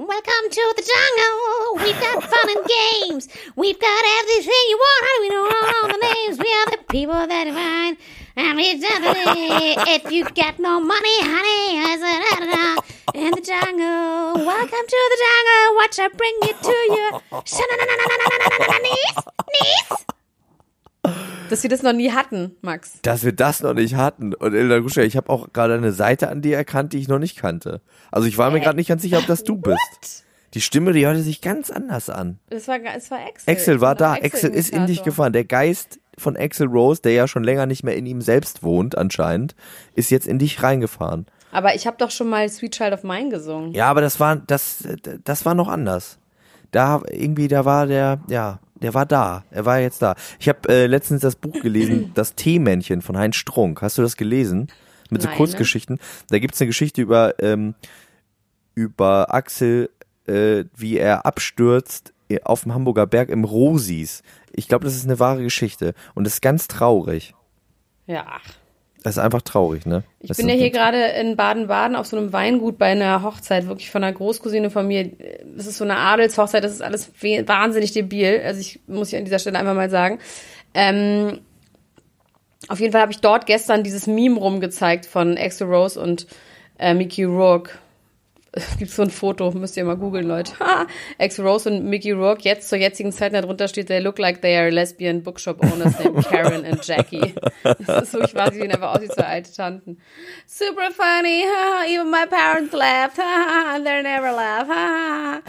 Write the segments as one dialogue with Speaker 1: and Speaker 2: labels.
Speaker 1: Welcome to the jungle. We've got fun and games. We've got everything you want. How do we know all the names? We are the people that define. And we definitely, if you got no money, honey, I said, da, da, da, in the jungle. Welcome to the jungle. Watch I bring you to your niece, niece.
Speaker 2: Dass wir das noch nie hatten, Max.
Speaker 3: Dass wir das noch nicht hatten. Und Elena Guscha, ich habe auch gerade eine Seite an dir erkannt, die ich noch nicht kannte. Also ich war mir gerade nicht ganz sicher, ob das du bist. Die Stimme, die hörte sich ganz anders an.
Speaker 2: Es war, es war Axel.
Speaker 3: Axel war da. Axel ist in dich gefahren. Der Geist von Axel Rose, der ja schon länger nicht mehr in ihm selbst wohnt, anscheinend, ist jetzt in dich reingefahren.
Speaker 2: Aber ich habe doch schon mal Sweet Child of Mine gesungen.
Speaker 3: Ja, aber das war, das, das war noch anders. Da irgendwie, da war der, ja, der war da. Er war jetzt da. Ich habe äh, letztens das Buch gelesen, Das Teemännchen von Heinz Strunk. Hast du das gelesen? Mit so
Speaker 2: Nein,
Speaker 3: Kurzgeschichten. Da gibt's eine Geschichte über, ähm, über Axel, äh, wie er abstürzt auf dem Hamburger Berg im Rosis. Ich glaube, das ist eine wahre Geschichte. Und das ist ganz traurig.
Speaker 2: Ja, ach.
Speaker 3: Das ist einfach traurig, ne?
Speaker 2: Ich
Speaker 3: das
Speaker 2: bin ja hier gerade in Baden-Baden auf so einem Weingut bei einer Hochzeit, wirklich von einer Großcousine von mir. Das ist so eine Adelshochzeit, das ist alles wahnsinnig debil. Also ich muss hier an dieser Stelle einfach mal sagen. Ähm, auf jeden Fall habe ich dort gestern dieses Meme rumgezeigt von Axel Rose und äh, Mickey Rourke. Es gibt so ein Foto, müsst ihr mal googeln, Leute. Ha! Axel Rose und Mickey Rourke, jetzt zur jetzigen Zeit, darunter steht, they look like they are lesbian bookshop owners named Karen and Jackie. Das ist so, ich weiß, sie sehen einfach aus wie zwei alte Tanten. Super funny, ha, even my parents laughed, ha, they never laugh, ha.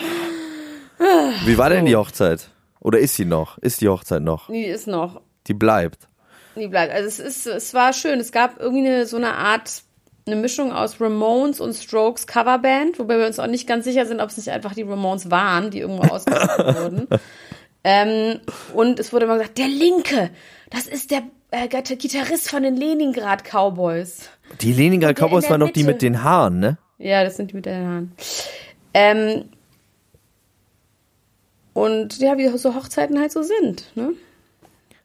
Speaker 3: Wie war denn die Hochzeit? Oder ist sie noch? Ist die Hochzeit noch?
Speaker 2: Die ist noch,
Speaker 3: Die bleibt.
Speaker 2: die bleibt. Also es ist, es war schön. Es gab irgendwie eine, so eine Art, eine Mischung aus Ramones und Strokes Coverband, wobei wir uns auch nicht ganz sicher sind, ob es nicht einfach die Ramones waren, die irgendwo ausgesucht wurden. Ähm, und es wurde immer gesagt, der Linke, das ist der äh, Gitarrist von den Leningrad Cowboys.
Speaker 3: Die Leningrad Cowboys waren doch die mit den Haaren, ne?
Speaker 2: Ja, das sind die mit den Haaren. Ähm, und ja, wie so Hochzeiten halt so sind, ne?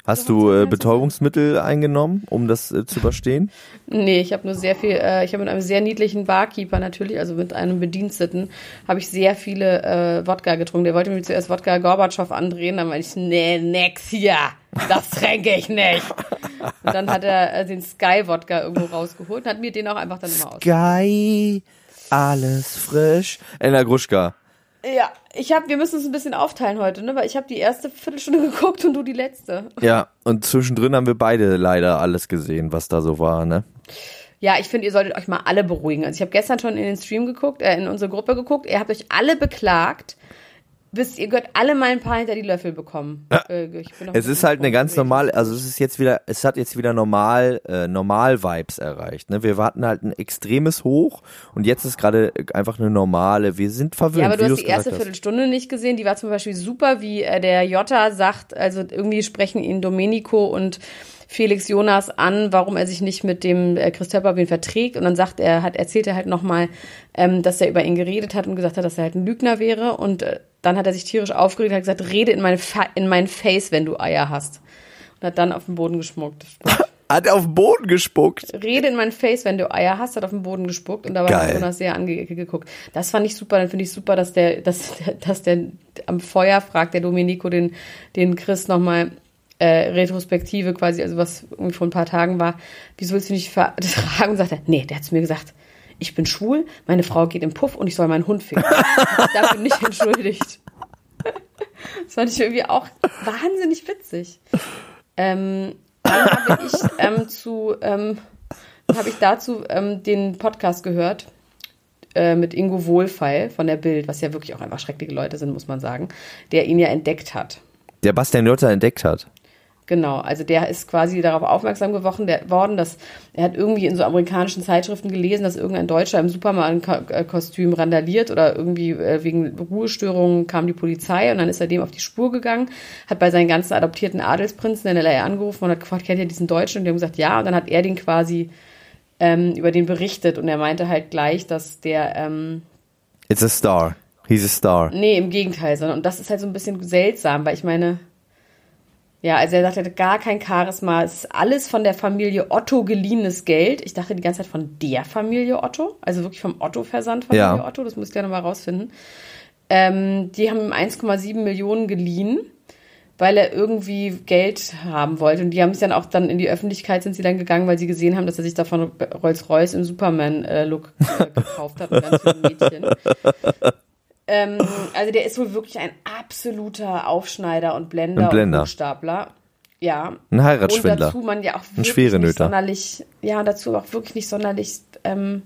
Speaker 3: Hast du äh, Betäubungsmittel eingenommen, um das äh, zu überstehen?
Speaker 2: Nee, ich habe nur sehr viel, äh, ich habe mit einem sehr niedlichen Barkeeper natürlich, also mit einem Bediensteten, habe ich sehr viele äh, Wodka getrunken. Der wollte mir zuerst Wodka Gorbatschow andrehen, dann meinte ich, nee, nix hier, das trinke ich nicht. Und dann hat er äh, den Sky-Wodka irgendwo rausgeholt und hat mir den auch einfach dann immer aus.
Speaker 3: Geil, alles frisch. Elena Gruschka.
Speaker 2: Ja, ich habe, wir müssen uns ein bisschen aufteilen heute, ne? Weil ich habe die erste Viertelstunde geguckt und du die letzte.
Speaker 3: Ja, und zwischendrin haben wir beide leider alles gesehen, was da so war, ne?
Speaker 2: Ja, ich finde, ihr solltet euch mal alle beruhigen. Also ich habe gestern schon in den Stream geguckt, äh, in unsere Gruppe geguckt. Ihr habt euch alle beklagt. Wisst ihr, gehört alle mal ein paar hinter die Löffel bekommen. Äh,
Speaker 3: Es ist halt eine ganz normale, also es ist jetzt wieder, es hat jetzt wieder normal, äh, normal Vibes erreicht. Ne? Wir hatten halt ein extremes Hoch und jetzt ist gerade einfach eine normale. Wir sind verwöhnt.
Speaker 2: Ja, aber du hast die erste. Viertelstunde nicht gesehen. Die war zum Beispiel super, wie äh, der Jota sagt, also irgendwie sprechen ihn Domenico und Felix Jonas an, warum er sich nicht mit dem äh, Chris Töpper wen verträgt. Und dann sagt er, hat, erzählt er halt nochmal, ähm, dass er über ihn geredet hat und gesagt hat, dass er halt ein Lügner wäre. Und äh, dann hat er sich tierisch aufgeregt und hat gesagt, rede in mein, Fa in mein Face, wenn du Eier hast. Und hat dann auf den Boden geschmuckt.
Speaker 3: Hat er auf den Boden gespuckt.
Speaker 2: Rede in mein Face, wenn du Eier hast, hat auf den Boden gespuckt und dabei
Speaker 3: Geil.
Speaker 2: hat Jonas sehr angeguckt. Das fand ich super. Dann finde ich super, dass der, dass, der- dass der am Feuer fragt, der Domenico den, den Chris nochmal, äh, Retrospektive quasi, also was irgendwie vor ein paar Tagen war, wieso willst du nicht vertragen? Und sagt er, nee, der hat zu mir gesagt, ich bin schwul, meine Frau geht im Puff und ich soll meinen Hund ficken. Dafür nicht entschuldigt. Das fand ich irgendwie auch wahnsinnig witzig. Ähm, dann habe ich ähm, zu, ähm, habe ich dazu ähm, den Podcast gehört äh, mit Ingo Wohlfeil von der Bild, was ja wirklich auch einfach schreckliche Leute sind, muss man sagen, der ihn ja entdeckt hat.
Speaker 3: Der Bastian Jotta entdeckt hat.
Speaker 2: Genau, also der ist quasi darauf aufmerksam geworden, der, worden, dass er hat irgendwie in so amerikanischen Zeitschriften gelesen, dass irgendein Deutscher im Superman-Kostüm randaliert oder irgendwie äh, wegen Ruhestörungen kam die Polizei und dann ist er dem auf die Spur gegangen, hat bei seinen ganzen adoptierten Adelsprinzen in LA angerufen und hat gefragt, kennt ihr diesen Deutschen? Und die haben gesagt, ja, und dann hat er den quasi ähm, über den berichtet und er meinte halt gleich, dass der ähm,
Speaker 3: It's a star. He's a star.
Speaker 2: Nee, im Gegenteil, sondern und das ist halt so ein bisschen seltsam, weil ich meine, ja, also er sagt, er hatte gar kein Charisma. Es ist alles von der Familie Otto geliehenes Geld. Ich dachte die ganze Zeit von der Familie Otto, also wirklich vom Otto-Versand Familie
Speaker 3: Ja.
Speaker 2: Otto, das muss ich gerne mal rausfinden. Ähm, die haben ihm 1,7 Millionen geliehen, weil er irgendwie Geld haben wollte. Und die haben es dann auch dann in die Öffentlichkeit sind sie dann gegangen, weil sie gesehen haben, dass er sich davon Rolls-Royce im Superman-Look äh, gekauft hat mit ganz vielen Mädchen. Ähm, also der ist wohl wirklich ein absoluter Aufschneider und Blender,
Speaker 3: Ein Blender.
Speaker 2: und Hochstapler. Ja.
Speaker 3: Ein Heiratsschwindler.
Speaker 2: Und dazu man ja auch wirklich nicht sonderlich, ja, und dazu auch wirklich nicht sonderlich ähm,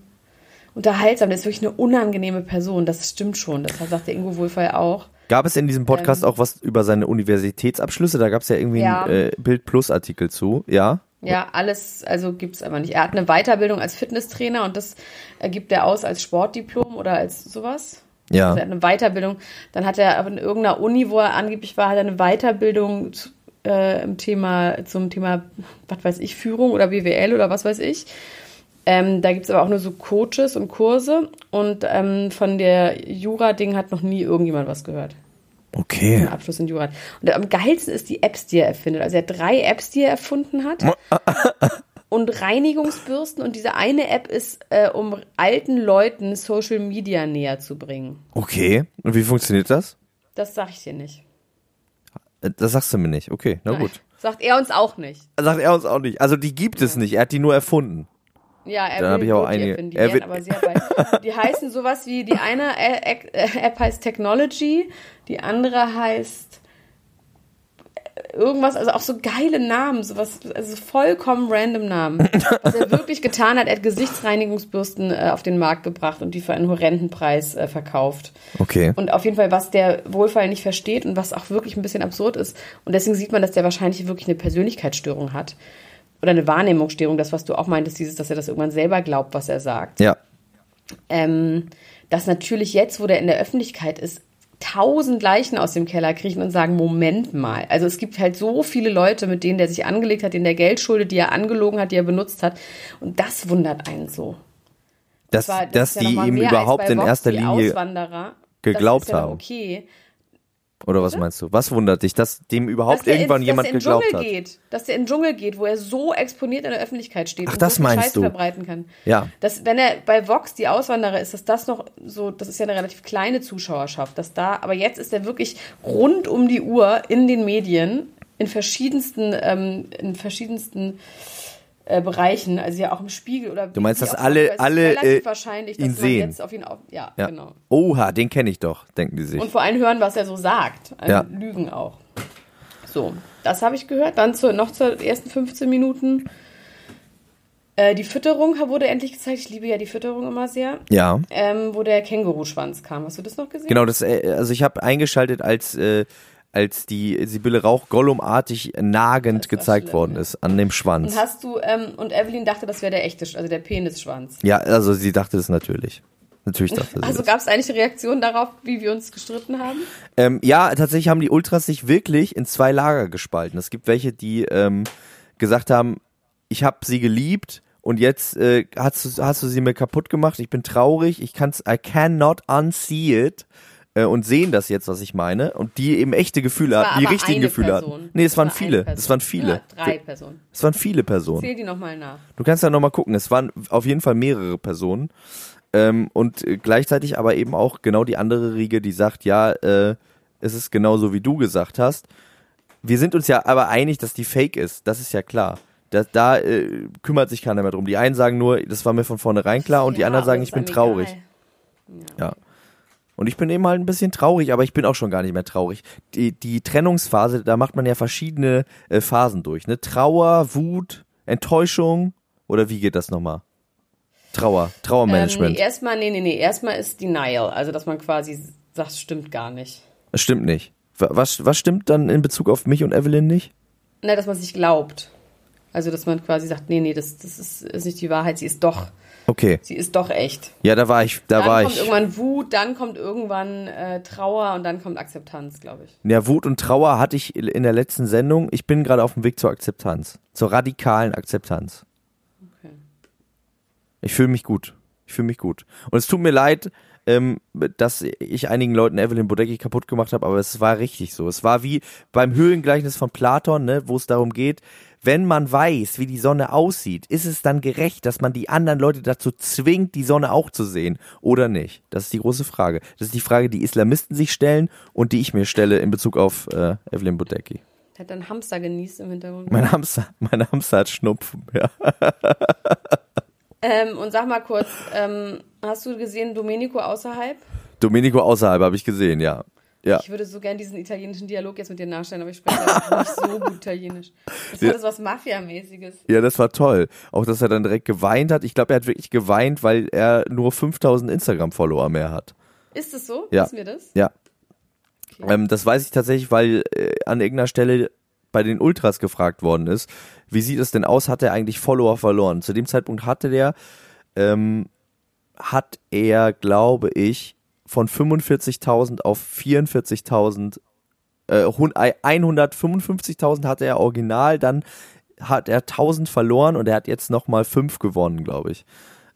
Speaker 2: unterhaltsam. Der ist wirklich eine unangenehme Person, das stimmt schon. Das sagt der Ingo Wohlfall auch.
Speaker 3: Gab es in diesem Podcast auch was über seine Universitätsabschlüsse? Da gab es ja irgendwie
Speaker 2: Ähm. Ja.
Speaker 3: einen äh, Bild Plus Artikel zu. Ja.
Speaker 2: Ja, alles, also gibt's aber nicht. Er hat eine Weiterbildung als Fitnesstrainer und das äh, gibt er aus als Sportdiplom oder als sowas.
Speaker 3: Ja.
Speaker 2: Also er hat eine Weiterbildung. Dann hat er in irgendeiner Uni, wo er angeblich war, hat er eine Weiterbildung zu, äh, im Thema, zum Thema, was weiß ich, Führung oder BWL oder was weiß ich. Ähm, da gibt's aber auch nur so Coaches und Kurse und ähm, von der Jura-Ding hat noch nie irgendjemand was gehört.
Speaker 3: Okay.
Speaker 2: Einen Abschluss in Jura. Und am geilsten ist die Apps, die er erfindet. Also er hat drei Apps, die er erfunden hat. und Reinigungsbürsten. Und diese eine App ist, äh, um alten Leuten Social Media näher zu bringen.
Speaker 3: Okay. Und wie funktioniert das?
Speaker 2: Das sag ich dir nicht.
Speaker 3: Äh, Das sagst du mir nicht. Okay, na gut.
Speaker 2: Sagt er uns auch nicht.
Speaker 3: Sagt er uns auch nicht. Also die gibt es nicht. Er hat die nur erfunden.
Speaker 2: Ja, er
Speaker 3: Dann
Speaker 2: will
Speaker 3: ich auch einige-
Speaker 2: erfinden. Die,
Speaker 3: er will-
Speaker 2: aber sehr weit. die heißen sowas wie, die eine App heißt Technology, die andere heißt äh, irgendwas, also auch so geile Namen, sowas, also vollkommen random Namen. Was er wirklich getan hat, er hat Gesichtsreinigungsbürsten äh, auf den Markt gebracht und die für einen horrenden Preis äh, verkauft.
Speaker 3: Okay.
Speaker 2: Und auf jeden Fall, was der Wohlfall nicht versteht und was auch wirklich ein bisschen absurd ist. Und deswegen sieht man, dass der wahrscheinlich wirklich eine Persönlichkeitsstörung hat. Oder eine Wahrnehmungsstörung, das, was du auch meintest, dieses, dass er das irgendwann selber glaubt, was er sagt.
Speaker 3: Ja.
Speaker 2: Ähm, dass natürlich jetzt, wo der in der Öffentlichkeit ist, tausend Leichen aus dem Keller kriechen und sagen, Moment mal. Also es gibt halt so viele Leute, mit denen der sich angelegt hat, denen der Geld schuldet, die er angelogen hat, die er benutzt hat. Und das wundert einen so.
Speaker 3: Dass,
Speaker 2: Zwar, das
Speaker 3: dass
Speaker 2: ja
Speaker 3: die ihm überhaupt in
Speaker 2: Vox,
Speaker 3: erster Linie geglaubt
Speaker 2: ja
Speaker 3: haben.
Speaker 2: Okay.
Speaker 3: Oder was meinst du? Was wundert dich, dass dem überhaupt
Speaker 2: dass
Speaker 3: irgendwann
Speaker 2: in,
Speaker 3: jemand
Speaker 2: dass der in den
Speaker 3: geglaubt
Speaker 2: Dschungel
Speaker 3: hat?
Speaker 2: geht, dass der in den Dschungel geht, wo er so exponiert in der Öffentlichkeit steht
Speaker 3: Ach,
Speaker 2: und
Speaker 3: das
Speaker 2: so
Speaker 3: meinst
Speaker 2: Scheiße
Speaker 3: du?
Speaker 2: verbreiten kann.
Speaker 3: Ja.
Speaker 2: Dass, wenn er bei Vox die Auswanderer ist, dass das noch so, das ist ja eine relativ kleine Zuschauerschaft, dass da, aber jetzt ist er wirklich rund um die Uhr in den Medien, in verschiedensten, ähm, in verschiedensten äh, Bereichen, also ja auch im Spiegel oder
Speaker 3: Du meinst, dass alle- alle, äh,
Speaker 2: wahrscheinlich,
Speaker 3: ihn sehen.
Speaker 2: jetzt auf ihn auf, ja,
Speaker 3: Ja.
Speaker 2: genau.
Speaker 3: Oha, den kenne ich doch, denken die sich.
Speaker 2: Und vor allem hören, was er so sagt. Also
Speaker 3: Ja.
Speaker 2: Lügen auch. So, das habe ich gehört. Dann zu, noch zur ersten 15 Minuten. Äh, die Fütterung wurde endlich gezeigt. Ich liebe ja die Fütterung immer sehr.
Speaker 3: ja.
Speaker 2: Ähm, wo der Känguruschwanz kam. Hast du das noch gesehen?
Speaker 3: Genau, das, äh, also ich habe eingeschaltet, als, äh, als die Sibylle Rauch Gollumartig nagend
Speaker 2: Das
Speaker 3: gezeigt
Speaker 2: schlimm,
Speaker 3: worden ist an dem
Speaker 2: Und
Speaker 3: Schwanz.
Speaker 2: hast du, ähm, und Evelyn dachte, das wäre der echte, also der Penisschwanz.
Speaker 3: Ja, also sie dachte es natürlich. Natürlich dachte sie
Speaker 2: Also
Speaker 3: das.
Speaker 2: gab es eigentlich Reaktionen darauf, wie wir uns gestritten haben?
Speaker 3: Ähm, ja, tatsächlich haben die Ultras sich wirklich in zwei Lager gespalten. Es gibt welche, die ähm, gesagt haben, ich habe sie geliebt und jetzt äh, hast, du, hast du sie mir kaputt gemacht. Ich bin traurig. Ich kann's, I cannot unsee it. Äh, und sehen das jetzt, was ich meine. Und die eben echte Gefühle hatten, die richtigen Gefühle
Speaker 2: Person.
Speaker 3: hatten. Nee, es waren
Speaker 2: war eine
Speaker 3: viele. Es waren viele.
Speaker 2: Ja, drei Personen.
Speaker 3: Es waren viele Personen.
Speaker 2: Zähl die nochmal nach.
Speaker 3: Du kannst ja nochmal gucken. Es waren auf jeden Fall mehrere Personen. Ähm, und äh, gleichzeitig aber eben auch genau die andere Riege, die sagt, ja, äh, es ist genauso wie du gesagt hast. wir sind uns ja aber einig, dass die fake ist. Das ist ja klar. Da, da äh, kümmert sich keiner mehr drum. Die einen sagen nur, das war mir von vornherein klar, und die
Speaker 2: Ja,
Speaker 3: anderen
Speaker 2: aber
Speaker 3: sagen, ich bin traurig.
Speaker 2: egal.
Speaker 3: Ja. Und ich bin eben halt ein bisschen traurig, aber ich bin auch schon gar nicht mehr traurig. Die, die Trennungsphase, da macht man ja verschiedene äh, Phasen durch. Ne? Trauer, Wut, Enttäuschung oder wie geht das nochmal? Trauer,
Speaker 2: Ähm,
Speaker 3: Trauermanagement.
Speaker 2: nee, erstmal, nee, nee, nee, erstmal ist Denial, also dass man quasi sagt, stimmt gar nicht.
Speaker 3: Das stimmt nicht. Wa- Was, was stimmt dann in Bezug auf mich und Evelyn nicht?
Speaker 2: Ne, dass man sich glaubt. Also, dass man quasi sagt, nee, nee, das, das ist, ist nicht die Wahrheit, sie ist doch,
Speaker 3: Okay.
Speaker 2: sie ist doch echt.
Speaker 3: Ja, da war ich, da
Speaker 2: dann
Speaker 3: war
Speaker 2: kommt
Speaker 3: ich.
Speaker 2: irgendwann Wut, dann kommt irgendwann äh, Trauer und dann kommt Akzeptanz, glaube ich.
Speaker 3: Ja, Wut und Trauer hatte ich in der letzten Sendung. Ich bin gerade auf dem Weg zur Akzeptanz. Zur radikalen Akzeptanz.
Speaker 2: Okay.
Speaker 3: Ich fühle mich gut. Ich fühle mich gut. Und es tut mir leid, ähm, dass ich einigen Leuten Evelyn Bodecki kaputt gemacht habe, aber es war richtig so. Es war wie beim Höhlengleichnis von Platon, ne, wo es darum geht, wenn man weiß, wie die Sonne aussieht, ist es dann gerecht, dass man die anderen Leute dazu zwingt, die Sonne auch zu sehen oder nicht? Das ist die große Frage. Das ist die Frage, die Islamisten sich stellen und die ich mir stelle in Bezug auf äh, Evelyn Bodecki.
Speaker 2: Der hat dann Hamster genießt im Hintergrund.
Speaker 3: Mein Hamster, mein Hamster hat Schnupfen, ja.
Speaker 2: Ähm, und sag mal kurz, ähm, hast du gesehen Domenico außerhalb?
Speaker 3: Domenico außerhalb habe ich gesehen, ja. Ja.
Speaker 2: Ich würde so gern diesen italienischen Dialog jetzt mit dir nachstellen, aber ich spreche leider nicht so gut Italienisch. Das hat das was Mafia-mäßiges.
Speaker 3: Ja, das war toll. Auch, dass er dann direkt geweint hat. Ich glaube, er hat wirklich geweint, weil er nur 5000 Instagram-Follower mehr hat.
Speaker 2: Ist es so?
Speaker 3: Ja.
Speaker 2: Wissen wir das?
Speaker 3: Ja.
Speaker 2: Okay.
Speaker 3: Ähm, das weiß ich tatsächlich, weil äh, an irgendeiner Stelle bei den Ultras gefragt worden ist, wie sieht es denn aus, hat er eigentlich Follower verloren? Zu dem Zeitpunkt hatte der, ähm, hat er, glaube ich, von 45.000 auf 44.000, äh, hun- äh, 155.000 hatte er original, dann hat er 1000 verloren und er hat jetzt nochmal 5 gewonnen, glaube ich.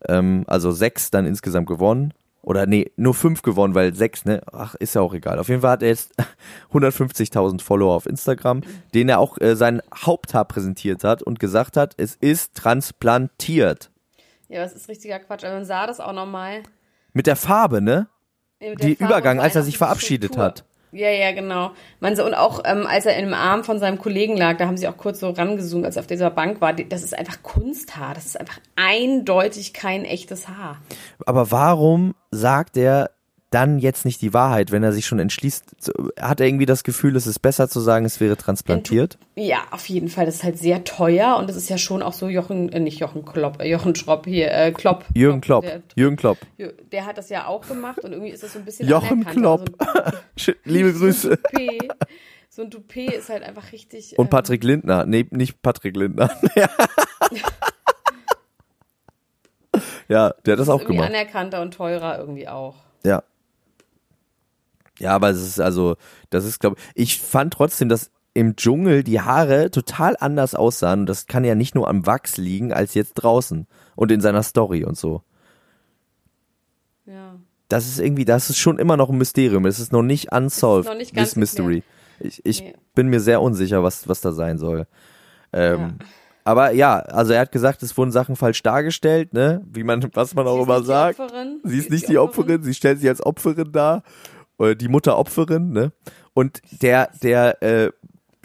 Speaker 3: Ähm, also 6 dann insgesamt gewonnen. Oder nee, nur 5 gewonnen, weil 6, ne? Ach, ist ja auch egal. Auf jeden Fall hat er jetzt 150.000 Follower auf Instagram, denen er auch äh, sein Haupthaar präsentiert hat und gesagt hat, es ist transplantiert.
Speaker 2: Ja, das ist richtiger Quatsch. Aber man sah das auch nochmal.
Speaker 3: Mit der Farbe, ne?
Speaker 2: Mit der
Speaker 3: Die
Speaker 2: Farbe
Speaker 3: Übergang, als er sich verabschiedet
Speaker 2: Struktur.
Speaker 3: hat.
Speaker 2: Ja, ja, genau. Man so, und auch ähm, als er im Arm von seinem Kollegen lag, da haben sie auch kurz so rangezoomt, als er auf dieser Bank war. Das ist einfach Kunsthaar. Das ist einfach eindeutig kein echtes Haar.
Speaker 3: Aber warum sagt er dann jetzt nicht die Wahrheit, wenn er sich schon entschließt? Hat er irgendwie das Gefühl, es ist besser zu sagen, es wäre transplantiert?
Speaker 2: Ja, auf jeden Fall. Das ist halt sehr teuer und das ist ja schon auch so Jochen, äh, nicht Jochen Klopp, äh, Jochen Schropp hier, äh, Klopp.
Speaker 3: Jürgen Klopp.
Speaker 2: Der,
Speaker 3: Jürgen Klopp.
Speaker 2: der hat das ja auch gemacht und irgendwie ist das so ein bisschen
Speaker 3: Jochen. Klopp.
Speaker 2: Also,
Speaker 3: Liebe Grüße.
Speaker 2: So ein Toupet, ist halt einfach richtig.
Speaker 3: Und
Speaker 2: ähm,
Speaker 3: Patrick Lindner. Nee, nicht Patrick Lindner. ja. ja, der hat das auch
Speaker 2: irgendwie
Speaker 3: gemacht.
Speaker 2: anerkannter und teurer irgendwie auch.
Speaker 3: Ja. Ja, aber es ist also, das ist, glaube ich, fand trotzdem, dass im Dschungel die Haare total anders aussahen. Und das kann ja nicht nur am Wachs liegen, als jetzt draußen und in seiner Story und so.
Speaker 2: Ja.
Speaker 3: Das ist irgendwie, das ist schon immer noch ein Mysterium. Es ist noch nicht unsolved,
Speaker 2: noch nicht ganz
Speaker 3: this mystery. Ich, ich
Speaker 2: Nee.
Speaker 3: bin mir sehr unsicher, was, was da sein soll. Ähm, Aber ja, also er hat gesagt, es wurden Sachen falsch dargestellt, ne? Wie man, was man auch
Speaker 2: Sie ist
Speaker 3: immer sagt.
Speaker 2: Opferin.
Speaker 3: Sie ist nicht die Opferin, sie stellt sich als Opferin dar. Oder die Mutter Opferin, ne? Und der, der, äh,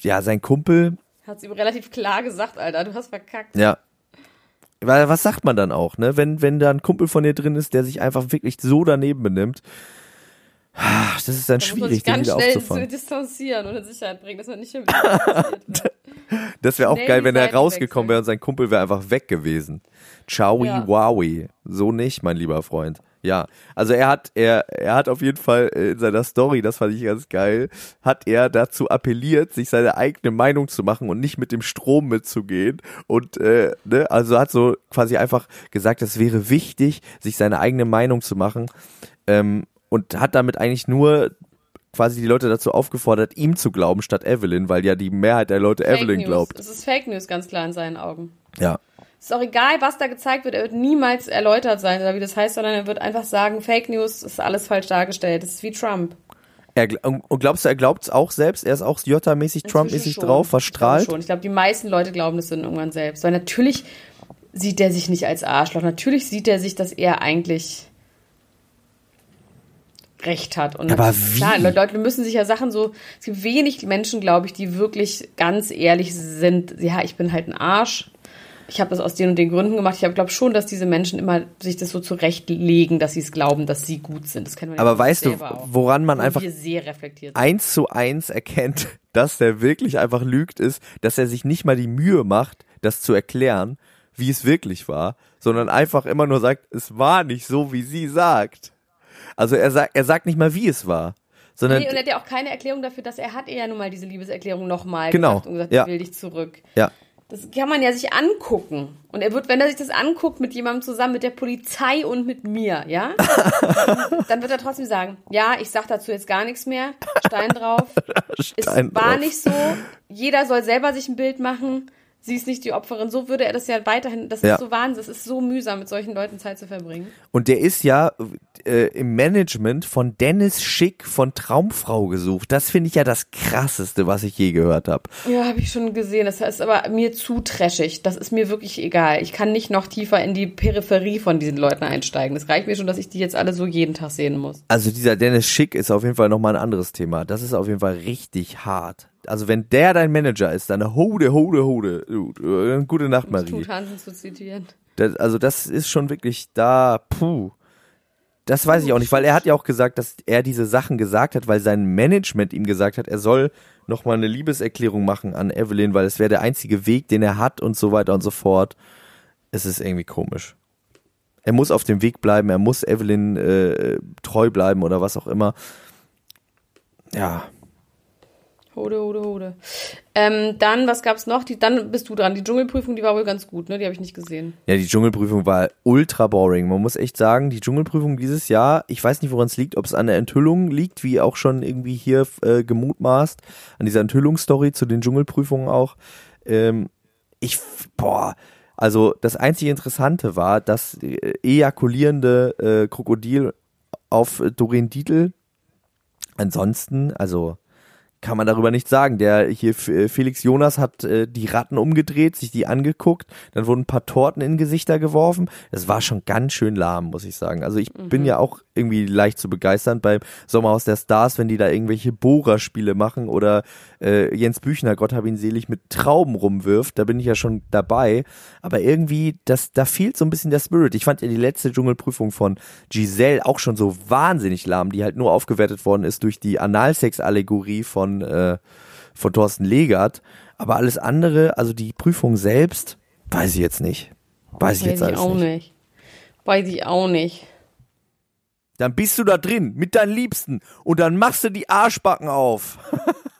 Speaker 3: ja, sein Kumpel,
Speaker 2: Hat ihm relativ klar gesagt, Alter, du hast verkackt.
Speaker 3: ja. Weil, was sagt man dann auch, ne? Wenn, wenn da ein Kumpel von dir drin ist, der sich einfach wirklich so daneben benimmt, ah, das ist dann
Speaker 2: Da
Speaker 3: schwierig, den
Speaker 2: ganz
Speaker 3: wieder
Speaker 2: schnell zu distanzieren und in Sicherheit bringen, dass man nicht konfrontiert wird.
Speaker 3: Das wäre auch
Speaker 2: schnell
Speaker 3: geil, wenn er rausgekommen wäre und sein Kumpel wäre einfach weg gewesen. Ciao,
Speaker 2: Ja.
Speaker 3: wowi. So nicht, mein lieber Freund. Ja, also er hat, er, er hat auf jeden Fall äh, in seiner Story, das fand ich ganz geil, hat er dazu appelliert, sich seine eigene Meinung zu machen und nicht mit dem Strom mitzugehen. Und äh, ne, also hat so quasi einfach gesagt, es wäre wichtig, sich seine eigene Meinung zu machen. Ähm, und hat damit eigentlich nur quasi die Leute dazu aufgefordert, ihm zu glauben statt Evelyn, weil ja die Mehrheit der Leute
Speaker 2: Fake
Speaker 3: Evelyn
Speaker 2: News.
Speaker 3: glaubt.
Speaker 2: Es ist Fake News, ganz klar in seinen Augen.
Speaker 3: Ja.
Speaker 2: Ist auch egal, was da gezeigt wird, er wird niemals erläutert sein, oder wie das heißt, sondern er wird einfach sagen, Fake News ist alles falsch dargestellt. Das ist wie Trump.
Speaker 3: Er, und glaubst du, er glaubt es auch selbst? Er ist auch Jota-mäßig, Trump-mäßig drauf,
Speaker 2: Ich glaube
Speaker 3: verstrahlt?
Speaker 2: schon. Ich glaube, die meisten Leute glauben das dann irgendwann selbst. Weil natürlich sieht er sich nicht als Arschloch. Natürlich sieht er sich, dass er eigentlich Recht hat. Und
Speaker 3: Aber wie?
Speaker 2: Klar, Le- Leute müssen sich ja Sachen so, es gibt wenig Menschen, glaube ich, die wirklich ganz ehrlich sind, ja, ich bin halt ein Arsch. Ich habe das aus den und den Gründen gemacht. Ich glaube schon, dass diese Menschen immer sich das so zurechtlegen, dass sie es glauben, dass sie gut sind. Das kennen wir
Speaker 3: Aber weißt du, woran man einfach eins zu eins erkennt, dass der wirklich einfach lügt, ist, dass er sich nicht mal die Mühe macht, das zu erklären, wie es wirklich war, sondern einfach immer nur sagt, es war nicht so, wie sie sagt. Also er sagt, er sagt nicht mal, wie es war, sondern
Speaker 2: Nee, und er hat ja auch keine Erklärung dafür, dass er hat ihr ja nun mal diese Liebeserklärung nochmal
Speaker 3: Genau,
Speaker 2: gemacht und gesagt,
Speaker 3: ja.
Speaker 2: ich will dich zurück.
Speaker 3: ja,
Speaker 2: Das kann man ja sich angucken. Und er wird, wenn er sich das anguckt mit jemandem zusammen, mit der Polizei und mit mir, ja, dann wird er trotzdem sagen, ja, ich sag dazu jetzt gar nichts mehr, Stein drauf.
Speaker 3: Stein
Speaker 2: es war
Speaker 3: drauf.
Speaker 2: nicht so, jeder soll selber sich ein Bild machen, sie ist nicht die Opferin. So würde er das ja weiterhin, das
Speaker 3: Ja.
Speaker 2: ist so Wahnsinn, es ist so mühsam, mit solchen Leuten Zeit zu verbringen.
Speaker 3: Und der ist ja äh, im Management von Dennis Schick von Traumfrau gesucht. Das finde ich ja das krasseste, was ich je gehört habe.
Speaker 2: Ja, habe ich schon gesehen. Das ist aber mir zu trashig. Das ist mir wirklich egal. Ich kann nicht noch tiefer in die Peripherie von diesen Leuten einsteigen. Das reicht mir schon, dass ich die jetzt alle so jeden Tag sehen muss.
Speaker 3: Also dieser Dennis Schick ist auf jeden Fall nochmal ein anderes Thema. Das ist auf jeden Fall richtig hart. Also wenn der dein Manager ist, dann hode, hode, hode. Gute Nacht, Marie.
Speaker 2: Tut Hansen zu zitieren.
Speaker 3: Das, also das ist schon wirklich da, puh. Das weiß ich auch nicht, weil er hat ja auch gesagt, dass er diese Sachen gesagt hat, weil sein Management ihm gesagt hat, er soll nochmal eine Liebeserklärung machen an Evelyn, weil es wäre der einzige Weg, den er hat und so weiter und so fort. Es ist irgendwie komisch. Er muss auf dem Weg bleiben, er muss Evelyn äh, treu bleiben oder was auch immer. Ja,
Speaker 2: Hode, Hode, Hode. Ähm, dann, was gab's noch? Die, dann bist du dran. Die Dschungelprüfung, die war wohl ganz gut, ne? Die habe ich nicht gesehen.
Speaker 3: Ja, die Dschungelprüfung war ultra boring. Man muss echt sagen, die Dschungelprüfung dieses Jahr, ich weiß nicht, woran es liegt, ob es an der Enthüllung liegt, wie auch schon irgendwie hier äh, gemutmaßt, an dieser Enthüllungsstory zu den Dschungelprüfungen auch. Ähm, ich, boah, also das einzige Interessante war, dass äh, ejakulierende äh, Krokodil auf Doreen Dietl. Ansonsten, also kann man darüber nicht sagen. Der hier äh, Felix Jonas hat äh, die Ratten umgedreht, sich die angeguckt, dann wurden ein paar Torten in Gesichter geworfen. Das war schon ganz schön lahm, muss ich sagen. Also ich bin ja auch irgendwie leicht zu begeistern beim Sommerhaus der Stars, wenn die da irgendwelche Bohrerspiele machen oder äh, Jens Büchner, Gott hab ihn selig, mit Trauben rumwirft. Da bin ich ja schon dabei. Aber irgendwie, das, da fehlt so ein bisschen der Spirit. Ich fand ja die letzte Dschungelprüfung von Giselle auch schon so wahnsinnig lahm, die halt nur aufgewertet worden ist durch die Analsex-Allegorie von, äh, von Thorsten Legert. Aber alles andere, also die Prüfung selbst, weiß ich jetzt nicht. Weiß ich
Speaker 2: Weiß
Speaker 3: jetzt
Speaker 2: ich auch
Speaker 3: nicht.
Speaker 2: nicht. Weiß ich auch nicht.
Speaker 3: Dann bist du da drin mit deinen Liebsten und dann machst du die Arschbacken auf.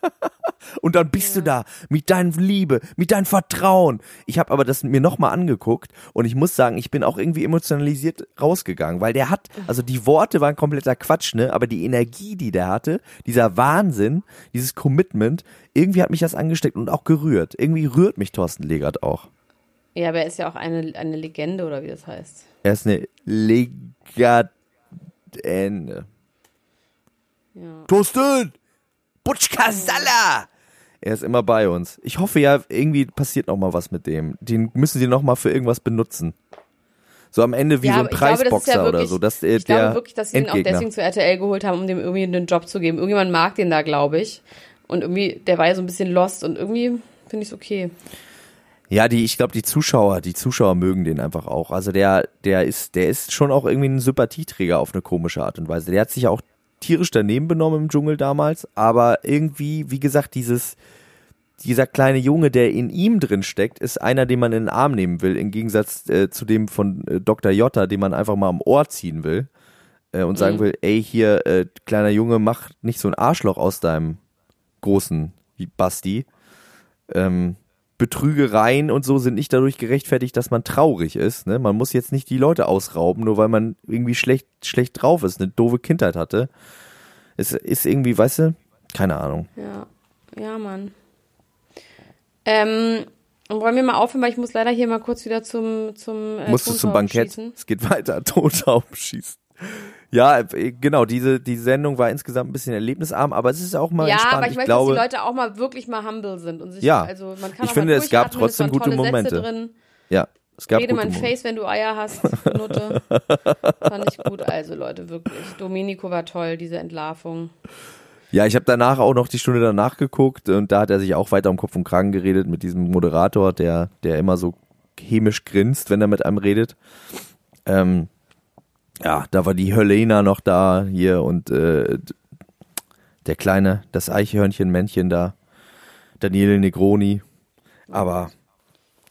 Speaker 3: und dann bist du da mit deinem Liebe, mit deinem Vertrauen. Ich habe aber das mir nochmal angeguckt und ich muss sagen, ich bin auch irgendwie emotionalisiert rausgegangen, weil der hat, also die Worte waren kompletter Quatsch, ne, aber die Energie, die der hatte, dieser Wahnsinn, dieses Commitment, irgendwie hat mich das angesteckt und auch gerührt. Irgendwie rührt mich Thorsten Legert auch.
Speaker 2: Ja, aber er ist ja auch eine, eine Legende, oder wie das heißt.
Speaker 3: Er ist eine Legende.
Speaker 2: Ja.
Speaker 3: Thorsten! Butschka Salla! Er ist immer bei uns. Ich hoffe ja, irgendwie passiert noch mal was mit dem. Den müssen sie noch mal für irgendwas benutzen. So am Ende wie
Speaker 2: Ja,
Speaker 3: so ein
Speaker 2: aber ich glaube, das ist ja
Speaker 3: Preisboxer oder
Speaker 2: wirklich-
Speaker 3: so. Dass, äh,
Speaker 2: Ich
Speaker 3: der
Speaker 2: glaube wirklich, dass sie ihn auch deswegen zu RTL geholt haben, um dem irgendwie einen Job zu geben. Irgendjemand mag den da, glaube ich. Und irgendwie, der war ja so ein bisschen lost und irgendwie finde ich es okay.
Speaker 3: Ja, die, ich glaube, die Zuschauer, die Zuschauer mögen den einfach auch. Also der, der ist, der ist schon auch irgendwie ein Sympathieträger auf eine komische Art und Weise. Der hat sich auch tierisch daneben benommen im Dschungel damals, aber irgendwie, wie gesagt, dieses, dieser kleine Junge, der in ihm drin steckt, ist einer, den man in den Arm nehmen will, im Gegensatz äh, zu dem von äh, Dr. Jotta, den man einfach mal am Ohr ziehen will äh, und sagen will, ey, hier, äh, kleiner Junge, mach nicht so ein Arschloch aus deinem großen Basti. Ähm, Betrügereien und so sind nicht dadurch gerechtfertigt, dass man traurig ist. Ne? Man muss jetzt nicht die Leute ausrauben, nur weil man irgendwie schlecht, schlecht drauf ist, eine doofe Kindheit hatte. Es ist irgendwie, weißt du, keine Ahnung.
Speaker 2: Ja, ja, Mann. Ähm, und wollen wir mal aufhören, weil ich muss leider hier mal kurz wieder zum zum äh,
Speaker 3: Musst du zum Bankett?
Speaker 2: Tontaubenschießen.
Speaker 3: Es geht weiter, Tontauben schießen. Ja, äh, genau, diese, die Sendung war insgesamt ein bisschen erlebnisarm, aber es ist auch mal
Speaker 2: Ja,
Speaker 3: entspannt.
Speaker 2: aber ich,
Speaker 3: ich
Speaker 2: möchte,
Speaker 3: glaube,
Speaker 2: dass die Leute auch mal wirklich mal humble sind und sich,
Speaker 3: Ja.
Speaker 2: also man kann
Speaker 3: Ich
Speaker 2: auch
Speaker 3: finde,
Speaker 2: mal
Speaker 3: es gab trotzdem gute Momente. Ja, Es gab
Speaker 2: Rede
Speaker 3: gute
Speaker 2: mein
Speaker 3: Momente.
Speaker 2: Face, wenn du Eier hast, Nutte. Fand ich gut, also Leute, wirklich. Domenico war toll, diese Entlarvung.
Speaker 3: Ja, ich habe danach auch noch die Stunde danach geguckt und da hat er sich auch weiter um Kopf und Kragen geredet mit diesem Moderator, der, der immer so hämisch grinst, wenn er mit einem redet. Ähm, ja, da war die Helena noch da hier und äh, der kleine, das Eichhörnchen-Männchen da, Daniele Negroni. Aber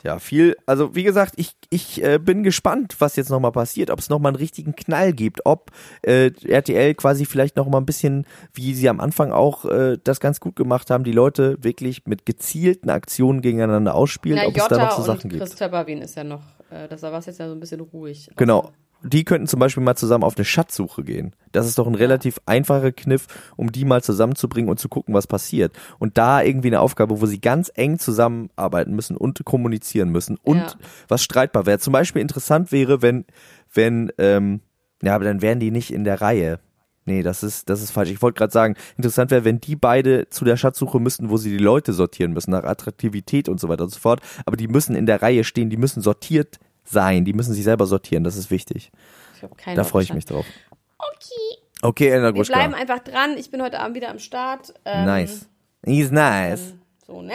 Speaker 3: ja, viel, also wie gesagt, ich, ich äh, bin gespannt, was jetzt nochmal passiert, ob es nochmal einen richtigen Knall gibt, ob äh, RTL quasi vielleicht nochmal ein bisschen, wie sie am Anfang auch äh, das ganz gut gemacht haben, die Leute wirklich mit gezielten Aktionen gegeneinander ausspielen, ob es da noch so Sachen gibt.
Speaker 2: Chris Töpperwien ist ja noch, äh, das war jetzt ja so ein bisschen ruhig.
Speaker 3: Genau. Die könnten zum Beispiel mal zusammen auf eine Schatzsuche gehen. Das ist doch ein relativ einfacher Kniff, um die mal zusammenzubringen und zu gucken, was passiert. Und da irgendwie eine Aufgabe, wo sie ganz eng zusammenarbeiten müssen und kommunizieren müssen und
Speaker 2: Ja.
Speaker 3: was streitbar wäre. Zum Beispiel interessant wäre, wenn, wenn, ähm, ja, aber dann wären die nicht in der Reihe. Nee, das ist, das ist falsch. Ich wollte gerade sagen, interessant wäre, wenn die beide zu der Schatzsuche müssten, wo sie die Leute sortieren müssen, nach Attraktivität und so weiter und so fort. Aber die müssen in der Reihe stehen, die müssen sortiert sein, die müssen sich selber sortieren, das ist wichtig.
Speaker 2: Ich hab keinen
Speaker 3: Da freue ich mich drauf.
Speaker 1: Okay.
Speaker 3: Okay, Elena
Speaker 2: Wir bleiben
Speaker 3: Gruschka.
Speaker 2: einfach dran. Ich bin heute Abend wieder am Start. Ähm,
Speaker 3: Nice. He's nice.
Speaker 2: So, ne?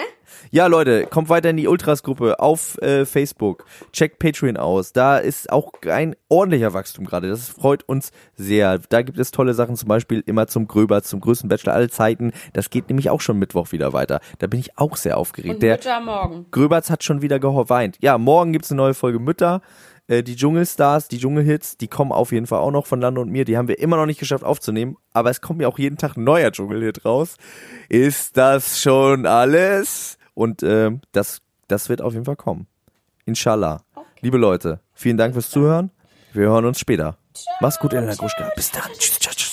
Speaker 3: Ja, Leute, kommt weiter in die Ultras-Gruppe auf äh, Facebook. Checkt Patreon aus. Da ist auch ein ordentlicher Wachstum gerade. Das freut uns sehr. Da gibt es tolle Sachen, zum Beispiel immer zum Gröber, zum größten Bachelor aller Zeiten. Das geht nämlich auch schon Mittwoch wieder weiter. Da bin ich auch sehr aufgeregt.
Speaker 2: Und
Speaker 3: Der
Speaker 2: Mütter morgen.
Speaker 3: Gröberts hat schon wieder geweint. Ja, morgen gibt's eine neue Folge Mütter. Äh, Die Dschungelstars, die Dschungelhits, die kommen auf jeden Fall auch noch von Lando und mir. Die haben wir immer noch nicht geschafft aufzunehmen. Aber es kommt ja auch jeden Tag ein neuer Dschungelhit raus. Ist das schon alles? Und äh, das, das wird auf jeden Fall kommen. Inshallah. Liebe Leute, vielen Dank fürs Zuhören. Wir hören uns später. Mach's gut, Elena Gruschka. Bis dann. Tschüss, tschüss, tschüss, tschüss.